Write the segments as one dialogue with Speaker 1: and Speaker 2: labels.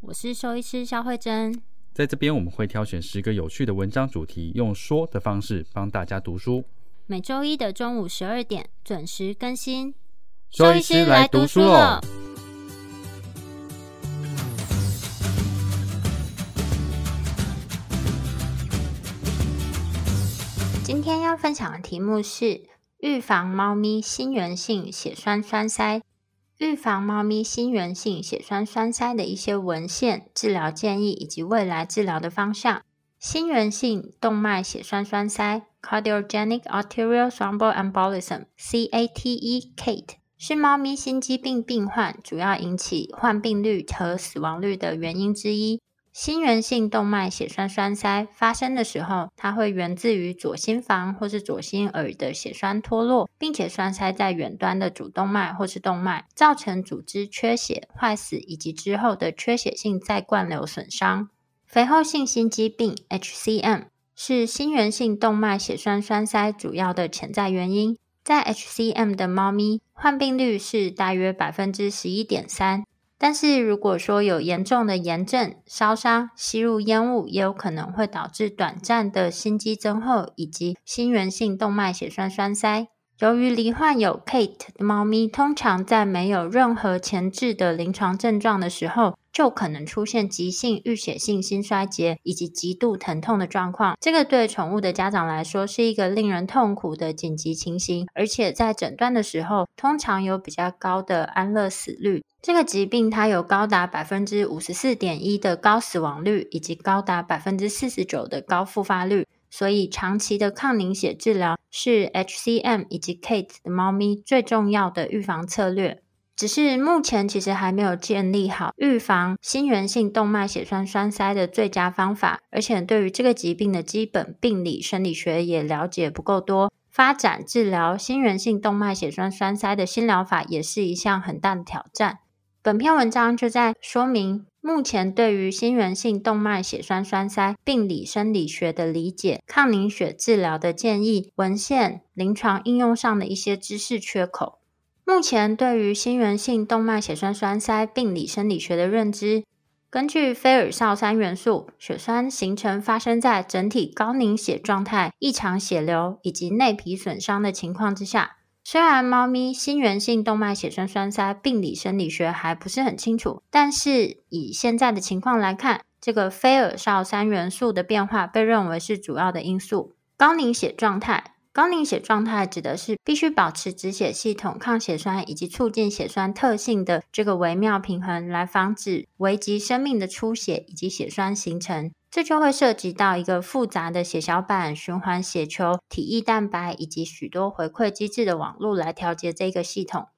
Speaker 1: 我是兽医师肖慧珍，
Speaker 2: 在这边我们会挑选十个有趣的文章主题，用说的方式帮大家读书。
Speaker 1: 每周一的中午十二点准时更新。
Speaker 2: 兽医师来读书了。
Speaker 1: 今天要分享的题目是预防猫咪心源性血栓栓塞。预防猫咪心源性血栓栓塞的一些文献、治疗建议以及未来治疗的方向。心源性动脉血栓栓塞 （Cardiogenic Arterial Thromboembolism，CATE） 是猫咪心肌病病患主要引起患病率和死亡率的原因之一。心源性动脉血栓栓塞发生的时候，它会源自于左心房或是左心耳的血栓脱落，并且栓塞在远端的主动脉或是动脉，造成组织缺血、坏死以及之后的缺血性再灌流损伤。肥厚性心肌病 （HCM） 是心源性动脉血栓栓塞主要的潜在原因，在 HCM 的猫咪，患病率是大约百分之十一点三。但是如果说有严重的炎症、烧伤、吸入烟雾，也有可能会导致短暂的心肌增厚以及心源性动脉血栓栓塞。由于罹患有 Kate 的猫咪，通常在没有任何前置的临床症状的时候，就可能出现急性淤血性心衰竭以及极度疼痛的状况。这个对宠物的家长来说是一个令人痛苦的紧急情形，而且在诊断的时候，通常有比较高的安乐死率。这个疾病它有高达百分之五十四点一的高死亡率，以及高达百分之四十九的高复发率。所以，长期的抗凝血治疗是 HCM 以及 Kate 的猫咪最重要的预防策略。只是目前其实还没有建立好预防心源性动脉血栓栓塞的最佳方法，而且对于这个疾病的基本病理生理学也了解不够多。发展治疗心源性动脉血栓栓塞的新疗法也是一项很大的挑战。本篇文章就在说明。目前对于心源性动脉血栓栓塞病理生理学的理解、抗凝血治疗的建议、文献、临床应用上的一些知识缺口。目前对于心源性动脉血栓栓塞病理生理学的认知，根据菲尔绍三元素，血栓形成发生在整体高凝血状态、异常血流以及内皮损伤的情况之下。虽然猫咪心源性动脉血栓栓塞病理生理学还不是很清楚，但是以现在的情况来看，这个非尔绍三元素的变化被认为是主要的因素。高凝血状态，高凝血状态指的是必须保持止血系统抗血栓以及促进血栓特性的这个微妙平衡，来防止危及生命的出血以及血栓形成。这就会涉及到一个复杂的血小板循环血球、体液蛋白以及许多回馈机制的网络来调节这个系统。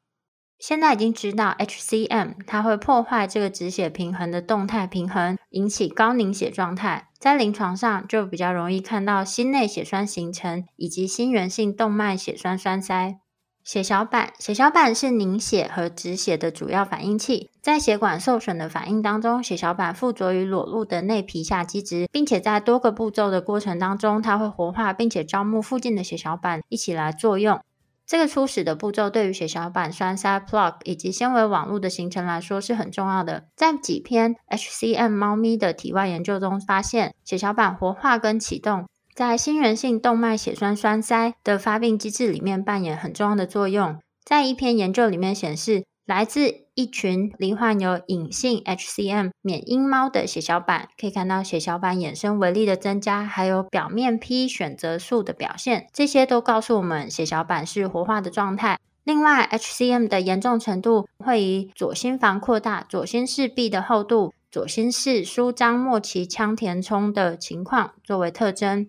Speaker 1: 现在已经知道 HCM 它会破坏这个止血平衡的动态平衡，引起高凝血状态。在临床上就比较容易看到心内血栓形成以及心源性动脉血栓栓塞。血小板，血小板是凝血和止血的主要反应器。在血管受损的反应当中，血小板附着于裸露的内皮下基质，并且在多个步骤的过程当中，它会活化并且招募附近的血小板一起来作用。这个初始的步骤对于血小板栓塞 （plug） 以及纤维网络的形成来说是很重要的。在几篇 HCM 猫咪的体外研究中，发现血小板活化跟启动。在心源性动脉血栓栓塞的发病机制里面扮演很重要的作用。在一篇研究里面显示，来自一群罹患有隐性 HCM 免疫猫的血小板，可以看到血小板衍生微粒的增加，还有表面 P 选择素的表现，这些都告诉我们血小板是活化的状态。另外，HCM 的严重程度会以左心房扩大、左心室壁的厚度、左心室舒张末期腔填充的情况作为特征。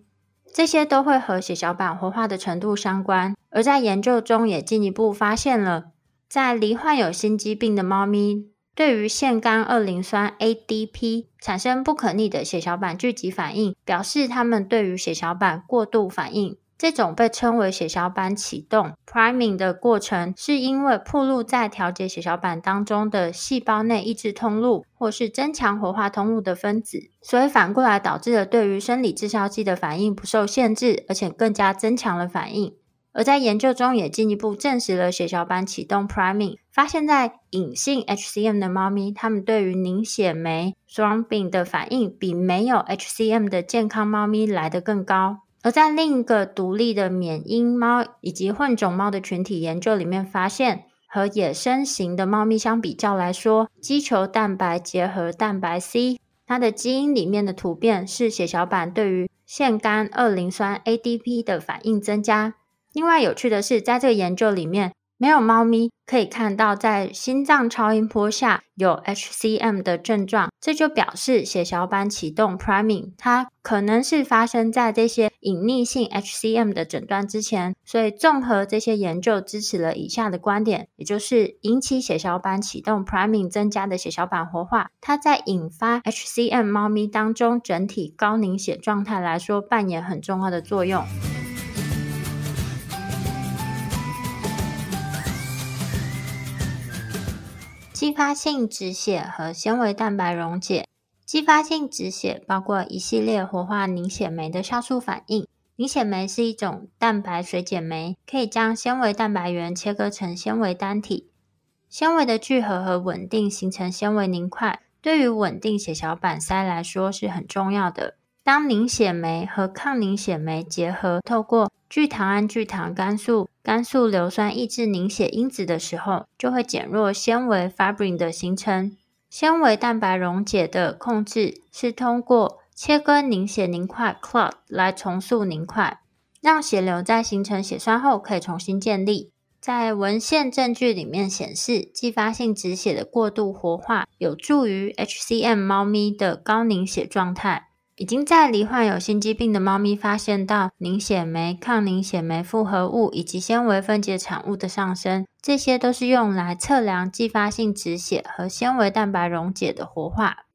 Speaker 1: 这些都会和血小板活化的程度相关，而在研究中也进一步发现了，在罹患有心肌病的猫咪，对于腺苷二磷酸 ADP 产生不可逆的血小板聚集反应，表示它们对于血小板过度反应。这种被称为血小板启动 （priming） 的过程，是因为暴露在调节血小板当中的细胞内抑制通路或是增强活化通路的分子，所以反过来导致了对于生理致效剂的反应不受限制，而且更加增强了反应。而在研究中也进一步证实了血小板启动 （priming），发现在隐性 HCM 的猫咪，它们对于凝血酶 thrombin 的反应比没有 HCM 的健康猫咪来得更高。而在另一个独立的缅因猫以及混种猫的群体研究里面发现，和野生型的猫咪相比较来说，肌球蛋白结合蛋白 C，它的基因里面的突变是血小板对于腺苷二磷酸 ADP 的反应增加。另外有趣的是，在这个研究里面，没有猫咪可以看到在心脏超音波下有 HCM 的症状，这就表示血小板启动 priming，它可能是发生在这些隐匿性 HCM 的诊断之前。所以，综合这些研究支持了以下的观点，也就是引起血小板启动 priming 增加的血小板活化，它在引发 HCM 猫咪当中整体高凝血状态来说扮演很重要的作用。继发性止血和纤维蛋白溶解。继发性止血包括一系列活化凝血酶的酵素反应。凝血酶是一种蛋白水解酶，可以将纤维蛋白原切割成纤维单体。纤维的聚合和稳定形成纤维凝块，对于稳定血小板塞来说是很重要的。当凝血酶和抗凝血酶结合，透过聚糖胺聚糖肝素、肝素硫酸抑制凝血因子的时候，就会减弱纤维 fibrin 的形成。纤维蛋白溶解的控制是通过切割凝血凝块 clot 来重塑凝块，让血流在形成血栓后可以重新建立。在文献证据里面显示，继发性止血的过度活化有助于 HCM 猫咪的高凝血状态。已经在罹患有心肌病的猫咪发现到凝血酶、抗凝血酶复合物以及纤维分解产物的上升，这些都是用来测量继发性止血和纤维蛋白溶解的活化。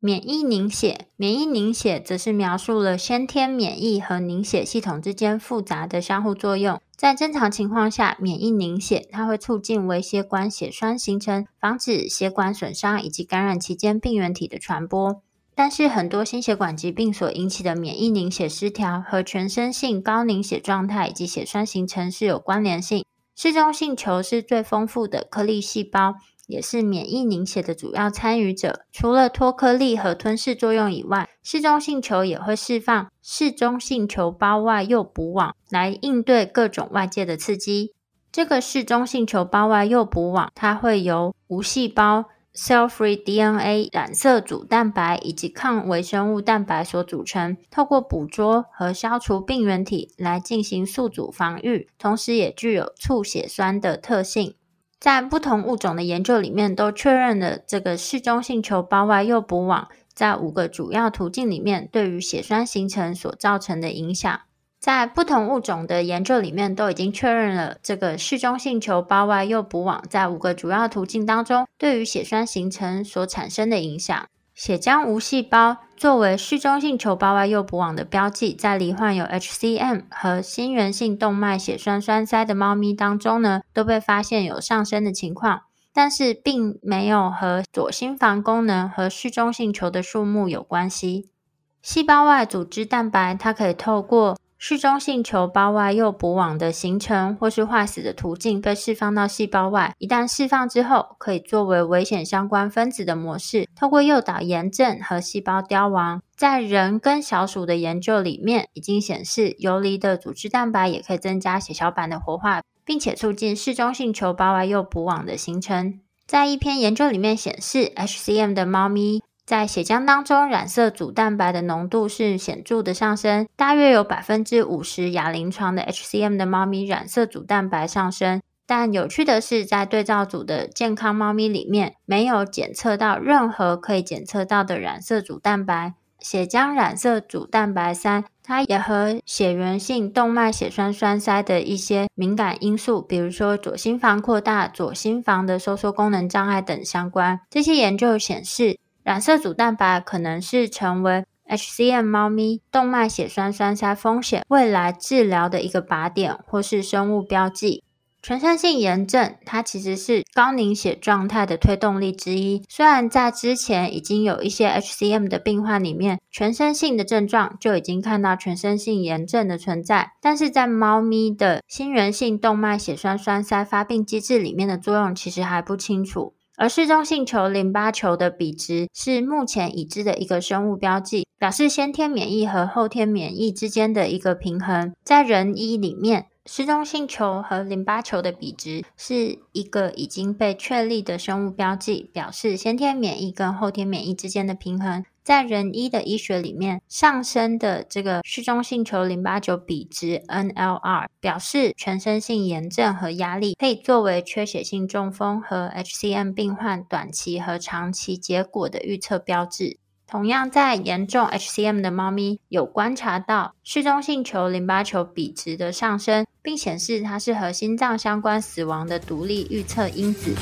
Speaker 1: 免疫凝血，免疫凝血则是描述了先天免疫和凝血系统之间复杂的相互作用。在正常情况下，免疫凝血它会促进微血管血栓形成，防止血管损伤以及感染期间病原体的传播。但是，很多心血管疾病所引起的免疫凝血失调和全身性高凝血状态以及血栓形成是有关联性。嗜中性球是最丰富的颗粒细胞，也是免疫凝血的主要参与者。除了脱颗粒和吞噬作用以外，嗜中性球也会释放嗜中性球胞外诱捕网来应对各种外界的刺激。这个嗜中性球胞外诱捕网，它会由无细胞。Cell-free DNA 染色组蛋白以及抗微生物蛋白所组成，透过捕捉和消除病原体来进行宿主防御，同时也具有促血栓的特性。在不同物种的研究里面，都确认了这个嗜中性球胞外诱捕网在五个主要途径里面对于血栓形成所造成的影响。在不同物种的研究里面，都已经确认了这个嗜中性球胞外诱捕网在五个主要途径当中对于血栓形成所产生的影响。血浆无细胞作为嗜中性球胞外诱捕网的标记，在罹患有 HCM 和心源性动脉血栓栓塞的猫咪当中呢，都被发现有上升的情况，但是并没有和左心房功能和嗜中性球的数目有关系。细胞外组织蛋白，它可以透过嗜中性球胞外诱捕网的形成或是坏死的途径被释放到细胞外，一旦释放之后，可以作为危险相关分子的模式，透过诱导炎症和细胞凋亡。在人跟小鼠的研究里面，已经显示游离的组织蛋白也可以增加血小板的活化，并且促进嗜中性球胞外诱捕网的形成。在一篇研究里面显示，HCM 的猫咪。在血浆当中，染色组蛋白的浓度是显著的上升，大约有百分之五十亚临床的 HCM 的猫咪染色组蛋白上升。但有趣的是，在对照组的健康猫咪里面，没有检测到任何可以检测到的染色组蛋白。血浆染色组蛋白三，它也和血源性动脉血栓栓塞的一些敏感因素，比如说左心房扩大、左心房的收缩功能障碍等相关。这些研究显示，染色组蛋白可能是成为 HCM 猫咪动脉血栓栓塞风险未来治疗的一个靶点，或是生物标记。全身性炎症，它其实是高凝血状态的推动力之一。虽然在之前已经有一些 HCM 的病患里面，全身性的症状就已经看到全身性炎症的存在，但是在猫咪的心源性动脉血栓栓塞发病机制里面的作用其实还不清楚。而嗜中性球淋巴球的比值是目前已知的一个生物标记，表示先天免疫和后天免疫之间的一个平衡。在人一里面，失中性球和淋巴球的比值是一个已经被确立的生物标记，表示先天免疫跟后天免疫之间的平衡。在人医的医学里面，上升的这个失中性球淋巴球比值 NLR 表示全身性炎症和压力，可以作为缺血性中风和 HCM 病患短期和长期结果的预测标志。同样，在严重 HCM 的猫咪有观察到嗜中性球淋巴球比值的上升，并显示它是和心脏相关死亡的独立预测因子。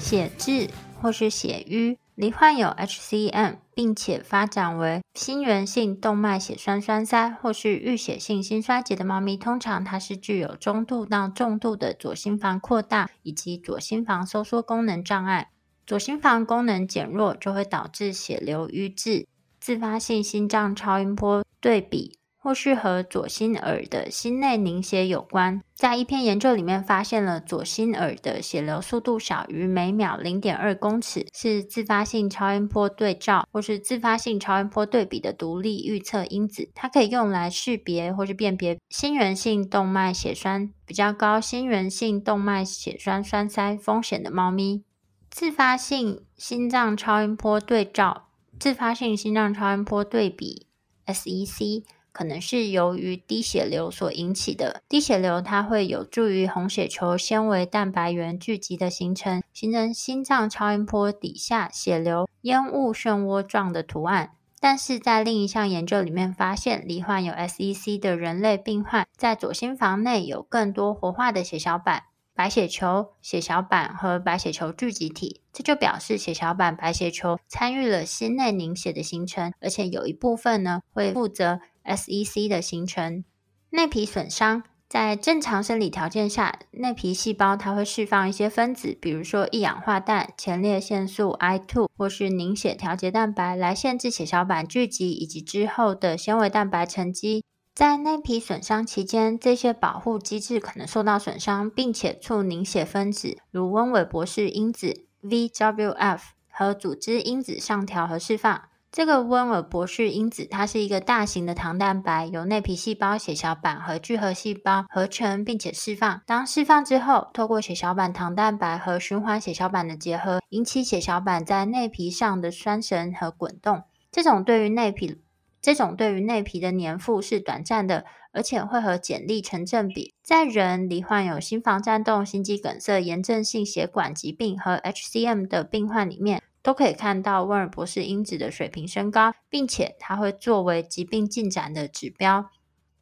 Speaker 1: 血滞或是血瘀。罹患有 HCM，并且发展为心源性动脉血栓栓塞或是淤血性心衰竭的猫咪，通常它是具有中度到重度的左心房扩大以及左心房收缩功能障碍。左心房功能减弱就会导致血流瘀滞，自发性心脏超音波对比。或是和左心耳的心内凝血有关。在一篇研究里面，发现了左心耳的血流速度小于每秒零点二公尺，是自发性超音波对照或是自发性超音波对比的独立预测因子。它可以用来识别或是辨别心源性动脉血栓比较高、心源性动脉血栓栓塞风险的猫咪。自发性心脏超音波对照、自发性心脏超音波对比 （SEC）。可能是由于低血流所引起的。低血流它会有助于红血球纤维蛋白原聚集的形成，形成心脏超音波底下血流烟雾漩涡状的图案。但是在另一项研究里面发现，罹患有 SEC 的人类病患在左心房内有更多活化的血小板、白血球、血小板和白血球聚集体，这就表示血小板、白血球参与了心内凝血的形成，而且有一部分呢会负责。SEC 的形成，内皮损伤，在正常生理条件下，内皮细胞它会释放一些分子，比如说一氧化氮、前列腺素 I2 或是凝血调节蛋白，来限制血小板聚集以及之后的纤维蛋白沉积。在内皮损伤期间，这些保护机制可能受到损伤，并且促凝血分子，如温韦博士因子 VWF 和组织因子上调和释放。这个温尔博士因子，它是一个大型的糖蛋白，由内皮细胞、血小板和聚合细胞合成，并且释放。当释放之后，透过血小板糖蛋白和循环血小板的结合，引起血小板在内皮上的栓绳和滚动。这种对于内皮，这种对于内皮的粘附是短暂的，而且会和剪力成正比。在人罹患有心房颤动、心肌梗塞、炎症性血管疾病和 HCM 的病患里面。都可以看到温尔博士因子的水平升高，并且它会作为疾病进展的指标。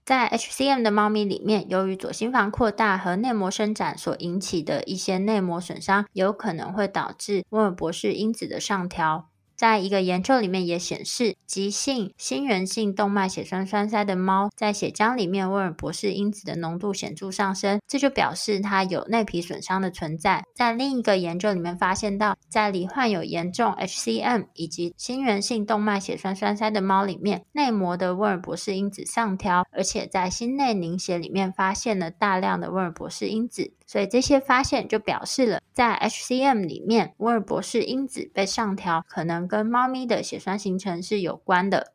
Speaker 1: 在 HCM 的猫咪里面，由于左心房扩大和内膜伸展所引起的一些内膜损伤，有可能会导致温尔博士因子的上调。在一个研究里面也显示，急性心源性动脉血栓栓塞的猫在血浆里面温尔博士因子的浓度显著上升，这就表示它有内皮损伤的存在。在另一个研究里面发现到，在罹患有严重 HCM 以及心源性动脉血栓栓塞的猫里面，内膜的温尔博士因子上调，而且在心内凝血里面发现了大量的温尔博士因子。所以这些发现就表示了，在 HCM 里面，温韦伯氏因子被上调，可能跟猫咪的血栓形成是有关的。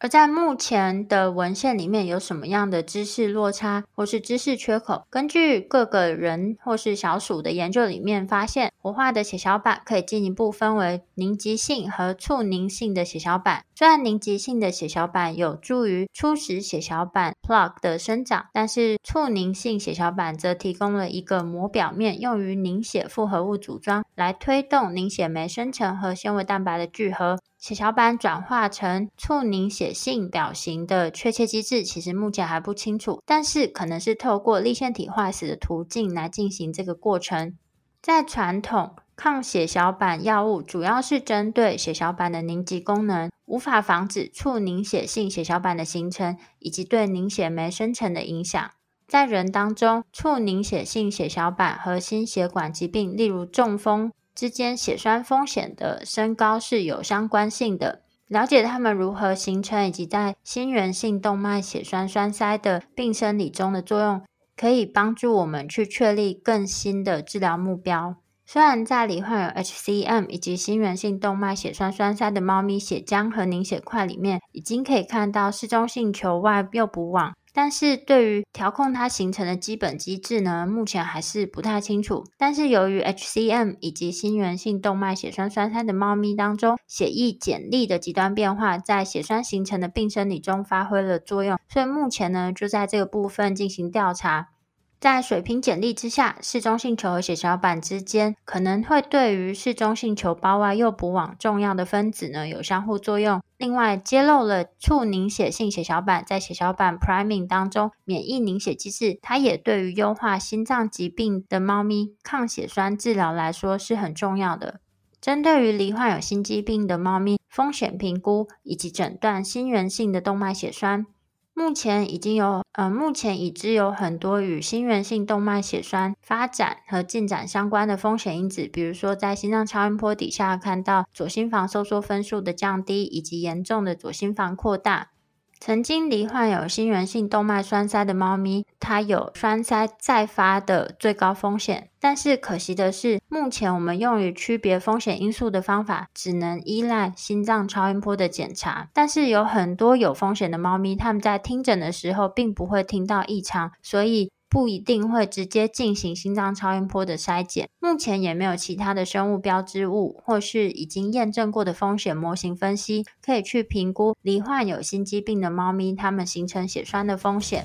Speaker 1: 而在目前的文献里面，有什么样的知识落差或是知识缺口？根据各个人或是小鼠的研究里面发现，活化的血小板可以进一步分为凝集性和促凝性的血小板。虽然凝集性的血小板有助于初始血小板 plug 的生长，但是促凝性血小板则提供了一个膜表面，用于凝血复合物组装，来推动凝血酶生成和纤维蛋白的聚合。血小板转化成促凝血性表型的确切机制，其实目前还不清楚，但是可能是透过粒线体坏死的途径来进行这个过程。在传统抗血小板药物主要是针对血小板的凝集功能，无法防止促凝血性血小板的形成以及对凝血酶生成的影响。在人当中，促凝血性血小板和心血管疾病，例如中风之间血栓风险的升高是有相关性的。了解它们如何形成以及在心源性动脉血栓栓塞的病生理中的作用，可以帮助我们去确立更新的治疗目标。虽然在罹患有 HCM 以及心源性动脉血栓栓塞的猫咪血浆和凝血块里面，已经可以看到嗜中性球外诱捕网，但是对于调控它形成的基本机制呢，目前还是不太清楚。但是由于 HCM 以及心源性动脉血栓栓塞的猫咪当中，血液碱粒的极端变化在血栓形成的病生理中发挥了作用，所以目前呢，就在这个部分进行调查。在水平碱粒之下，嗜中性球和血小板之间可能会对于嗜中性球胞外诱捕网重要的分子呢有相互作用。另外，揭露了促凝血性血小板在血小板 priming 当中免疫凝血机制，它也对于优化心脏疾病的猫咪抗血栓治疗来说是很重要的。针对于罹患有心肌病的猫咪，风险评估以及诊断心源性的动脉血栓。目前已经有，呃，目前已知有很多与心源性动脉血栓发展和进展相关的风险因子，比如说在心脏超音波底下看到左心房收缩分数的降低，以及严重的左心房扩大。曾经罹患有心源性动脉栓塞的猫咪，它有栓塞再发的最高风险。但是可惜的是，目前我们用于区别风险因素的方法，只能依赖心脏超音波的检查。但是有很多有风险的猫咪，它们在听诊的时候并不会听到异常，所以，不一定会直接进行心脏超音波的筛检，目前也没有其他的生物标志物或是已经验证过的风险模型分析，可以去评估罹患有心肌病的猫咪，它们形成血栓的风险。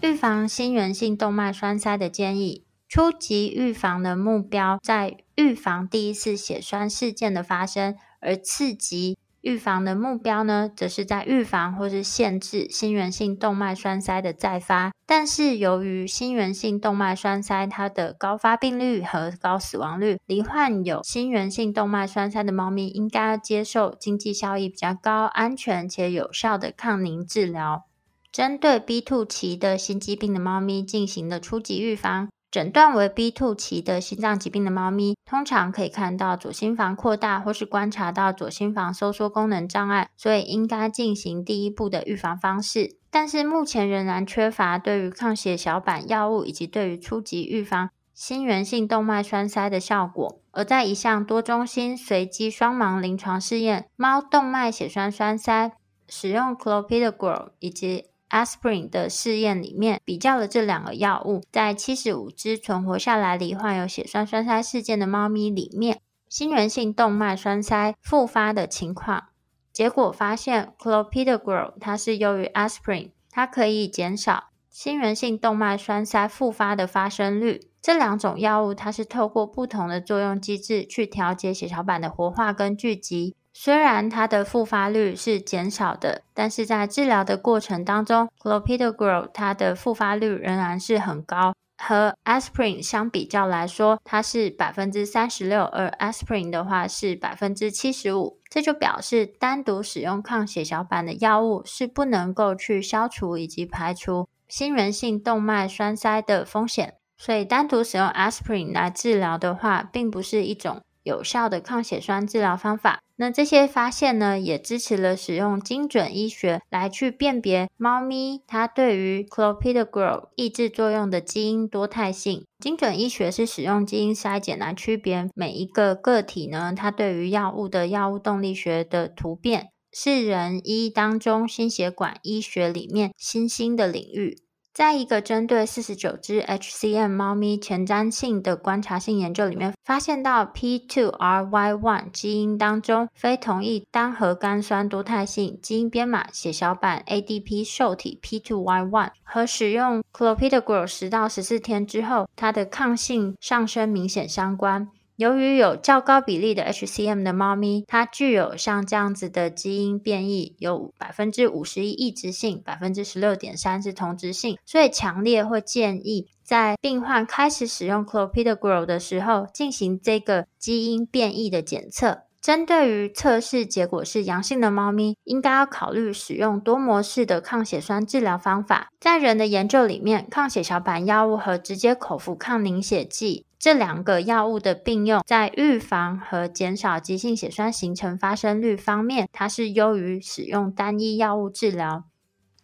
Speaker 1: 预防心源性动脉栓塞的建议：初级预防的目标在预防第一次血栓事件的发生，而次级预防的目标呢，则是在预防或是限制心源性动脉栓塞的再发。但是，由于心源性动脉栓塞它的高发病率和高死亡率，罹患有心源性动脉栓塞的猫咪应该接受经济效益比较高、安全且有效的抗凝治疗。针对 B2 期的心肌病的猫咪进行的初级预防，诊断为 B2 期的心脏疾病的猫咪，通常可以看到左心房扩大或是观察到左心房收缩功能障碍，所以应该进行第一步的预防方式。但是目前仍然缺乏对于抗血小板药物以及对于初级预防心源性动脉栓塞的效果。而在一项多中心随机双盲临床试验，猫动脉血栓栓塞使用 clopidogrel 以及 Aspirin 的试验里面比较了这两个药物，在七十五只存活下来罹患有血栓栓塞事件的猫咪里面，心源性动脉栓塞复发的情况，结果发现 Clopidogrel 它是优于 Aspirin，它可以减少心源性动脉栓塞复发的发生率。这两种药物它是透过不同的作用机制去调节血小板的活化跟聚集。虽然它的复发率是减少的，但是在治疗的过程当中，Clopidogrel 它的复发率仍然是很高。和 Aspirin 相比较来说，它是百分之三十六，而 Aspirin 的话是百分之七十五。这就表示单独使用抗血小板的药物是不能够去消除以及排除心源性动脉栓塞的风险。所以，单独使用 aspirin 来治疗的话，并不是一种有效的抗血栓治疗方法。那这些发现呢，也支持了使用精准医学来去辨别猫咪它对于 clopidogrel 抑制作用的基因多态性。精准医学是使用基因筛检来区别每一个个体呢，它对于药物的药物动力学的突变，是人医当中心血管医学里面新兴的领域。在一个针对四十九只 HCM 猫咪前瞻性的观察性研究里面，发现到 P2RY1 基因当中非同一单核苷酸多态性基因编码血小板 ADP 受体 P2Y1 和使用 Clopidogrel 十到十四天之后，它的抗性上升明显相关。由于有较高比例的 HCM 的猫咪，它具有像这样子的基因变异，有百分之五十一异质性，百分之十六点三是同质性，所以强烈会建议在病患开始使用 Clopidogrel 的时候，进行这个基因变异的检测。针对于测试结果是阳性的猫咪，应该要考虑使用多模式的抗血栓治疗方法。在人的研究里面，抗血小板药物和直接口服抗凝血剂。这两个药物的并用，在预防和减少急性血栓形成发生率方面，它是优于使用单一药物治疗。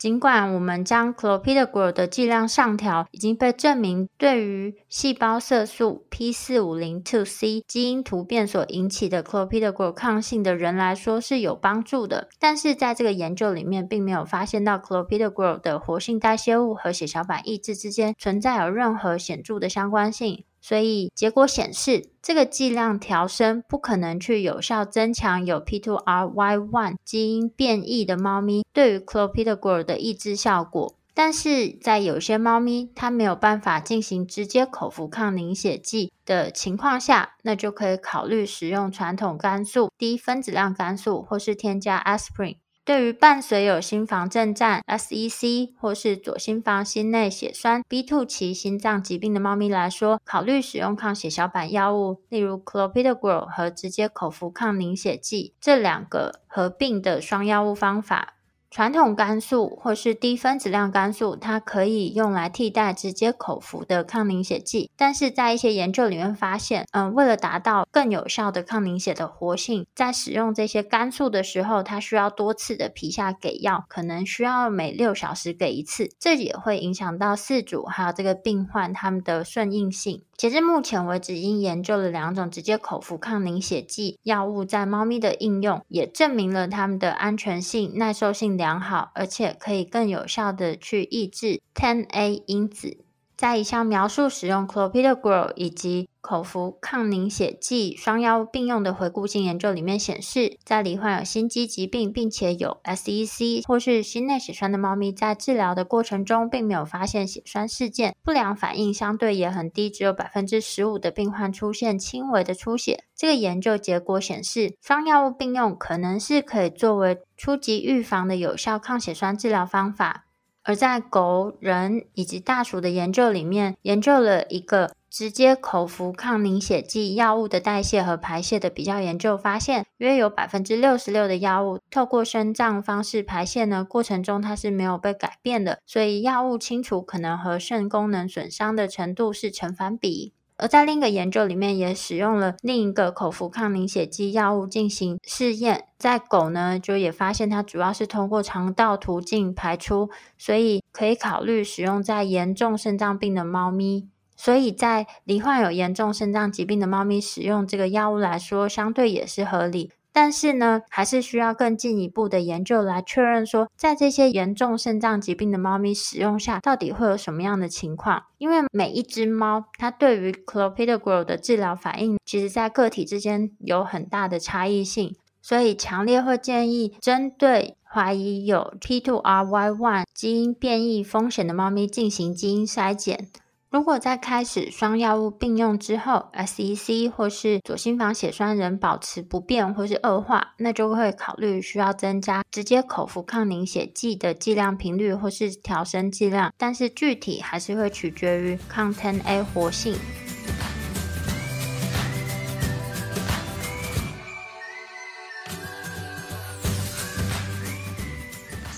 Speaker 1: 尽管我们将 Clopidogrel 的剂量上调，已经被证明对于细胞色素 P450-2C 基因突变所引起的 Clopidogrel 抗性的人来说是有帮助的，但是在这个研究里面，并没有发现到 Clopidogrel 的活性代谢物和血小板抑制之间存在有任何显著的相关性。所以结果显示，这个剂量调升不可能去有效增强有 P2RY1 基因变异的猫咪对于 Clopidogrel 的抑制效果。但是在有些猫咪它没有办法进行直接口服抗凝血剂的情况下，那就可以考虑使用传统肝素、低分子量肝素或是添加 Aspirin。对于伴随有心房震颤 （SEC） 或是左心房心内血栓 （B2 期心脏疾病）的猫咪来说，考虑使用抗血小板药物，例如 Clopidogrel 和直接口服抗凝血剂这两个合并的双药物方法。传统肝素或是低分子量肝素，它可以用来替代直接口服的抗凝血剂，但是在一些研究里面发现，嗯，为了达到更有效的抗凝血的活性，在使用这些肝素的时候，它需要多次的皮下给药，可能需要每六小时给一次，这也会影响到四组还有这个病患他们的顺应性。截至目前为止，已经研究了两种直接口服抗凝血剂药物在猫咪的应用，也证明了它们的安全性、耐受性良好，而且可以更有效地去抑制 10A 因子。在一项描述使用 Clopidogrel 以及口服抗凝血剂双药物并用的回顾性研究里面显示，在罹患有心肌疾病并且有 SEC 或是心内血栓的猫咪，在治疗的过程中并没有发现血栓事件，不良反应相对也很低，只有百分之十五的病患出现轻微的出血。这个研究结果显示，双药物并用可能是可以作为初级预防的有效抗血栓治疗方法。而在狗、人以及大鼠的研究里面，研究了一个直接口服抗凝血剂药物的代谢和排泄的比较研究，发现约有百分之六十六的药物透过肾脏方式排泄呢，过程中它是没有被改变的，所以药物清除可能和肾功能损伤的程度是成反比。而在另一个研究里面，也使用了另一个口服抗凝血剂药物进行试验，在狗呢，就也发现它主要是通过肠道途径排出，所以可以考虑使用在严重肾脏病的猫咪。所以在罹患有严重肾脏疾病的猫咪使用这个药物来说，相对也是合理。但是呢，还是需要更进一步的研究来确认说，在这些严重肾脏疾病的猫咪使用下，到底会有什么样的情况？因为每一只猫，它对于 Clopidogrel 的治疗反应，其实在个体之间有很大的差异性，所以强烈会建议针对怀疑有 T2RY1 基因变异风险的猫咪进行基因筛检。如果在开始双药物并用之后，SEC 或是左心房血栓仍保持不变或是恶化，那就会考虑需要增加直接口服抗凝血剂的剂量频率或是调升剂量，但是具体还是会取决于抗 10A 活性。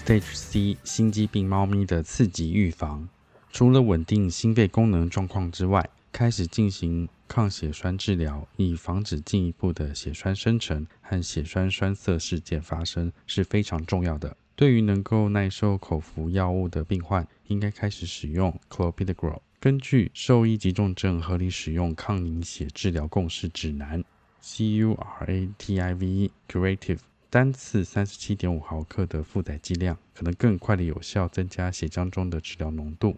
Speaker 2: Stage C 心肌病猫咪的次级预防，除了稳定心肺功能状况之外，开始进行抗血栓治疗，以防止进一步的血栓生成和血栓栓塞事件发生是非常重要的。对于能够耐受口服药物的病患，应该开始使用 Clopidogrel。根据兽医急重症合理使用抗凝血治疗共识指南 （CURATIV Curative），单次三十七点五毫克的负载剂量，可能更快的有效增加血浆中的治疗浓度。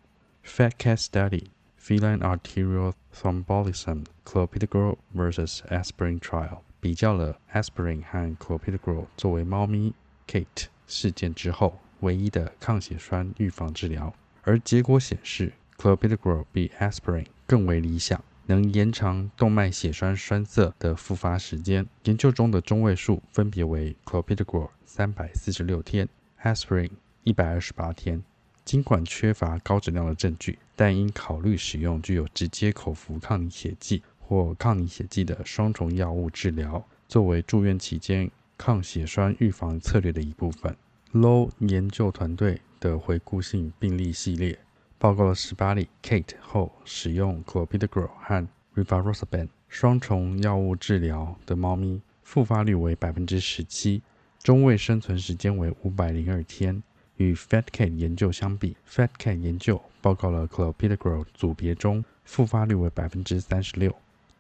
Speaker 2: Fat Cat Study Feline Arterial Thrombolism Clopidogrel vs Aspirin Trial 比较了 Aspirin 和 Clopidogrel 作为猫咪 Kate 事件之后唯一的抗血栓预防治疗，而结果显示 Clopidogrel 比 Aspirin 更为理想，能延长动脉血栓栓塞的复发时间。研究中的中位数分别为 Clopidogrel 三百四十六天，Aspirin 一百二十八天。尽管缺乏高质量的证据，但应考虑使用具有直接口服抗凝血剂或抗凝血剂的双重药物治疗，作为住院期间抗血栓预防策略的一部分。Low 研究团队的回顾性病例系列报告了十八例 Kate 后使用 Clopidogrel 和 Rivaroxaban 双重药物治疗的猫咪，复发率为百分之十七，中位生存时间为五百零二天。与 FATCAT 研究相比，FATCAT 研究报告了 Clopidogrel 组别中复发率为百分之三十六，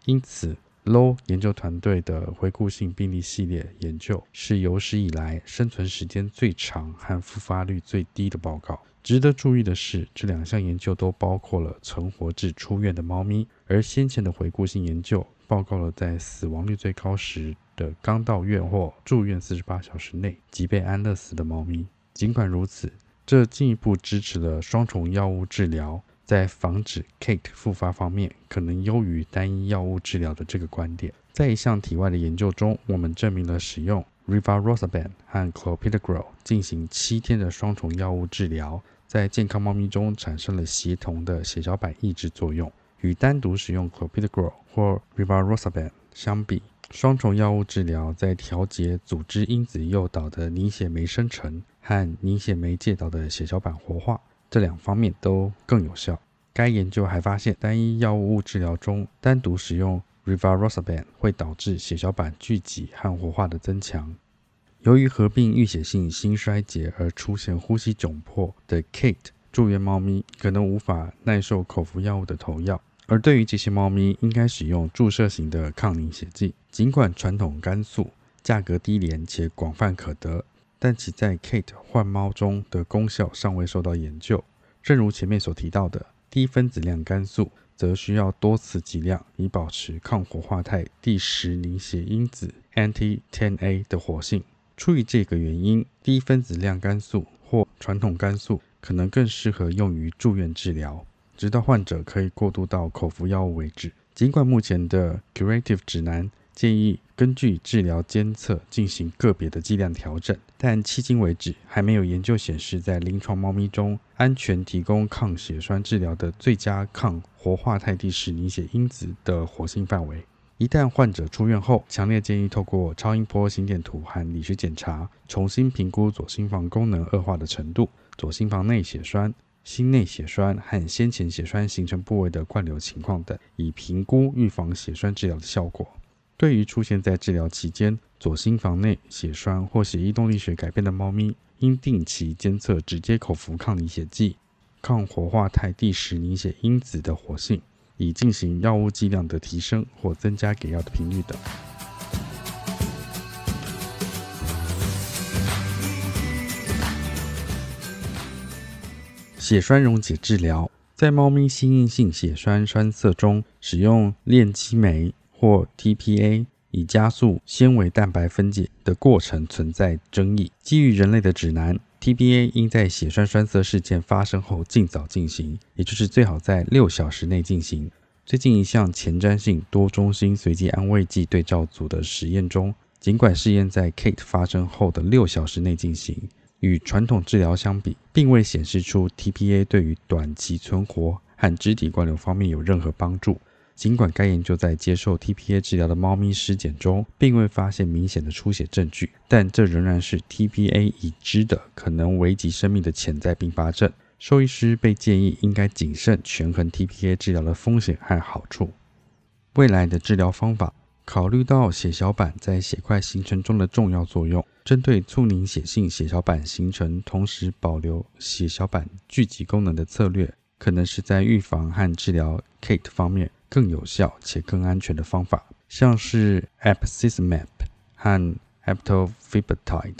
Speaker 2: 因此 Low 研究团队的回顾性病例系列研究是有史以来生存时间最长和复发率最低的报告。值得注意的是，这两项研究都包括了存活至出院的猫咪，而先前的回顾性研究报告了在死亡率最高时的刚到院或住院四十八小时内即被安乐死的猫咪。尽管如此，这进一步支持了双重药物治疗在防止 Kate 复发方面可能优于单一药物治疗的这个观点。在一项体外的研究中，我们证明了使用 Rivaroxaban 和 Clopidogrel 进行七天的双重药物治疗，在健康猫咪中产生了协同的血小板抑制作用。与单独使用 Clopidogrel 或 Rivaroxaban 相比，双重药物治疗在调节组织因子诱导的凝血酶生成和凝血酶介导的血小板活化这两方面都更有效。该研究还发现，单一药物治疗中单独使用 Rivaroxaban 会导致血小板聚集和活化的增强。由于合并淤血性心衰竭而出现呼吸窘迫的 Kate 住院猫咪可能无法耐受口服药物的投药。而对于这些猫咪，应该使用注射型的抗凝血剂。尽管传统肝素价格低廉且广泛可得，但其在 Kate 换猫中的功效尚未受到研究。正如前面所提到的，低分子量肝素则需要多次剂量以保持抗活化肽第十凝血因子 anti-10A 的活性。出于这个原因，低分子量肝素或传统肝素可能更适合用于住院治疗。直到患者可以过渡到口服药物为止。尽管目前的 Curative 指南建议根据治疗监测进行个别的剂量调整，但迄今为止还没有研究显示在临床猫咪中安全提供抗血栓治疗的最佳抗活化态第十凝血因子的活性范围。一旦患者出院后，强烈建议透过超音波心电图和理学检查重新评估左心房功能恶化的程度、左心房内血栓。心内血栓和先前血栓形成部位的灌流情况等，以评估预防血栓治疗的效果。对于出现在治疗期间左心房内血栓或血液动力学改变的猫咪，应定期监测直接口服抗凝血剂、抗活化肽第十凝血因子的活性，以进行药物剂量的提升或增加给药的频率等。血栓溶解治疗在猫咪心应性血栓栓塞中使用链激酶或 TPA 以加速纤维蛋白分解的过程存在争议。基于人类的指南，TPA 应在血栓栓塞事件发生后尽早进行，也就是最好在六小时内进行。最近一项前瞻性多中心随机安慰剂对照组的实验中，尽管试验在 Kate 发生后的六小时内进行。与传统治疗相比，并未显示出 TPA 对于短期存活和肢体灌流方面有任何帮助。尽管该研究在接受 TPA 治疗的猫咪尸检中并未发现明显的出血证据，但这仍然是 TPA 已知的可能危及生命的潜在并发症。兽医师被建议应该谨慎权衡 TPA 治疗的风险和好处。未来的治疗方法，考虑到血小板在血块形成中的重要作用，针对促凝血性血小板形成，同时保留血小板聚集功能的策略，可能是在预防和治疗 KATE 方面更有效且更安全的方法，像是 Apixaban 和 Eftofibatide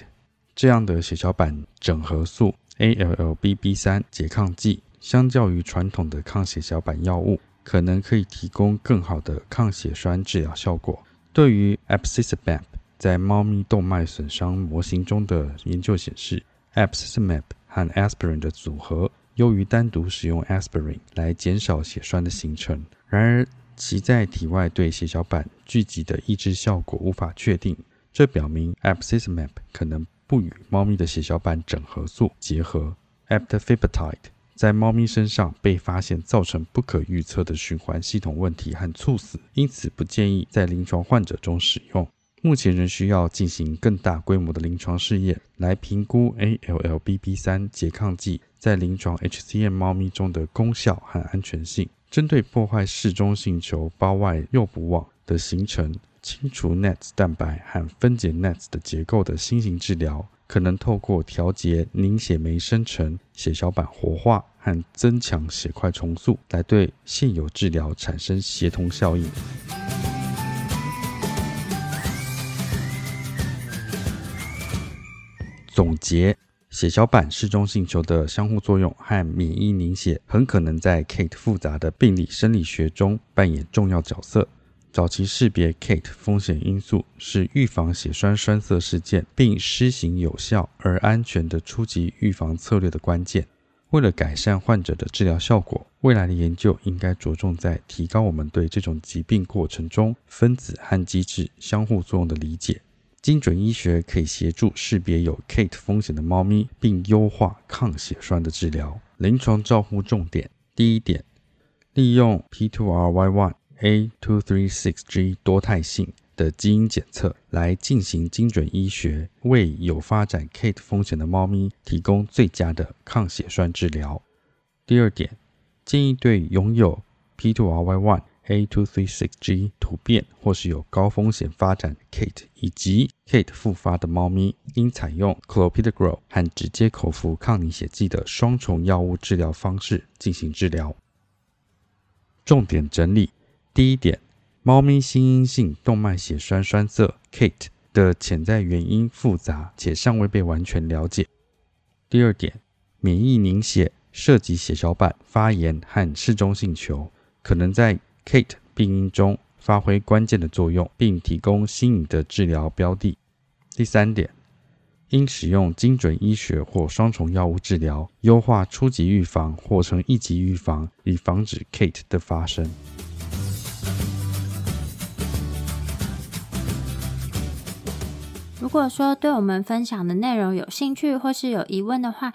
Speaker 2: 这样的血小板整合素。ALLBB3 拮抗剂相较于传统的抗血小板药物，可能可以提供更好的抗血栓治疗效果。对于 Apixaban，在猫咪动脉损伤模型中的研究显示，Apixaban 和 Aspirin 的组合优于单独使用 Aspirin 来减少血栓的形成。然而，其在体外对血小板聚集的抑制效果无法确定，这表明 Abcismap 可能。不与猫咪的血小板整合素结合 a p t f i p a t i d e 在猫咪身上被发现造成不可预测的循环系统问题和猝死，因此不建议在临床患者中使用。目前仍需要进行更大规模的临床试验来评估 ALLBB3 拮抗剂在临床 HCM 猫咪中的功效和安全性。针对破坏嗜中性球胞外诱捕网的形成。清除 NETs 蛋白和分解 NETs 的结构的新型治疗，可能透过调节凝血酶生成、血小板活化和增强血块重塑，来对现有治疗产生协同效应。总结：血小板嗜中性球的相互作用和免疫凝血，很可能在 KATE 复杂的病理生理学中扮演重要角色。早期识别 KATE 风险因素是预防血栓栓塞事件，并施行有效而安全的初级预防策略的关键。为了改善患者的治疗效果，未来的研究应该着重在提高我们对这种疾病过程中分子和机制相互作用的理解。精准医学可以协助识别有 KATE 风险的猫咪，并优化抗血栓的治疗。临床照护重点：第一点，利用 P2RY1。A236G 多态性的基因检测来进行精准医学，为有发展 KATE 风险的猫咪提供最佳的抗血栓治疗。第二点，建议对拥有 P2RY1、A236G 突变或是有高风险发展 KATE 以及 KATE 复发的猫咪，应采用 Clopidogrel 和直接口服抗凝血剂的双重药物治疗方式进行治疗。重点整理。第一点，猫咪心因性动脉血栓栓塞 （KATE） 的潜在原因复杂且尚未被完全了解。第二点，免疫凝血涉及血小板发炎和嗜中性球，可能在 KATE 病因中发挥关键的作用，并提供新颖的治疗标的。第三点，应使用精准医学或双重药物治疗，优化初级预防或成一级预防，以防止 KATE 的发生。
Speaker 3: 如果说对我们分享的内容有兴趣或是有疑问的话，